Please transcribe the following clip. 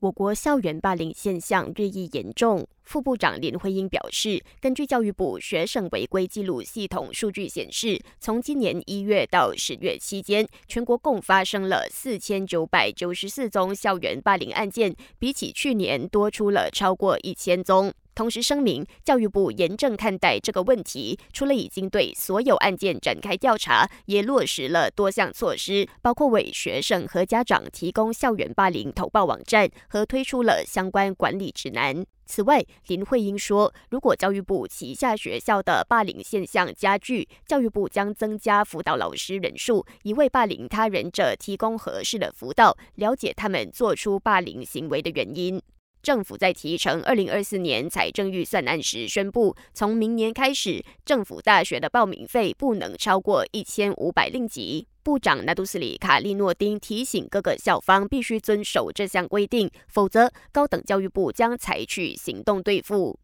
我国校园霸凌现象日益严重。副部长林慧英表示，根据教育部学生违规记录系统数据显示，从今年一月到十月期间，全国共发生了四千九百九十四宗校园霸凌案件，比起去年多出了超过一千宗。同时声明，教育部严正看待这个问题，除了已经对所有案件展开调查，也落实了多项措施，包括为学生和家长提供校园霸凌投报网站和推出了相关管理指南。此外，林慧英说，如果教育部旗下学校的霸凌现象加剧，教育部将增加辅导老师人数，以为霸凌他人者提供合适的辅导，了解他们做出霸凌行为的原因。政府在提成二零二四年财政预算案时宣布，从明年开始，政府大学的报名费不能超过一千五百令吉。部长纳杜斯里卡利诺丁提醒各个校方必须遵守这项规定，否则高等教育部将采取行动对付。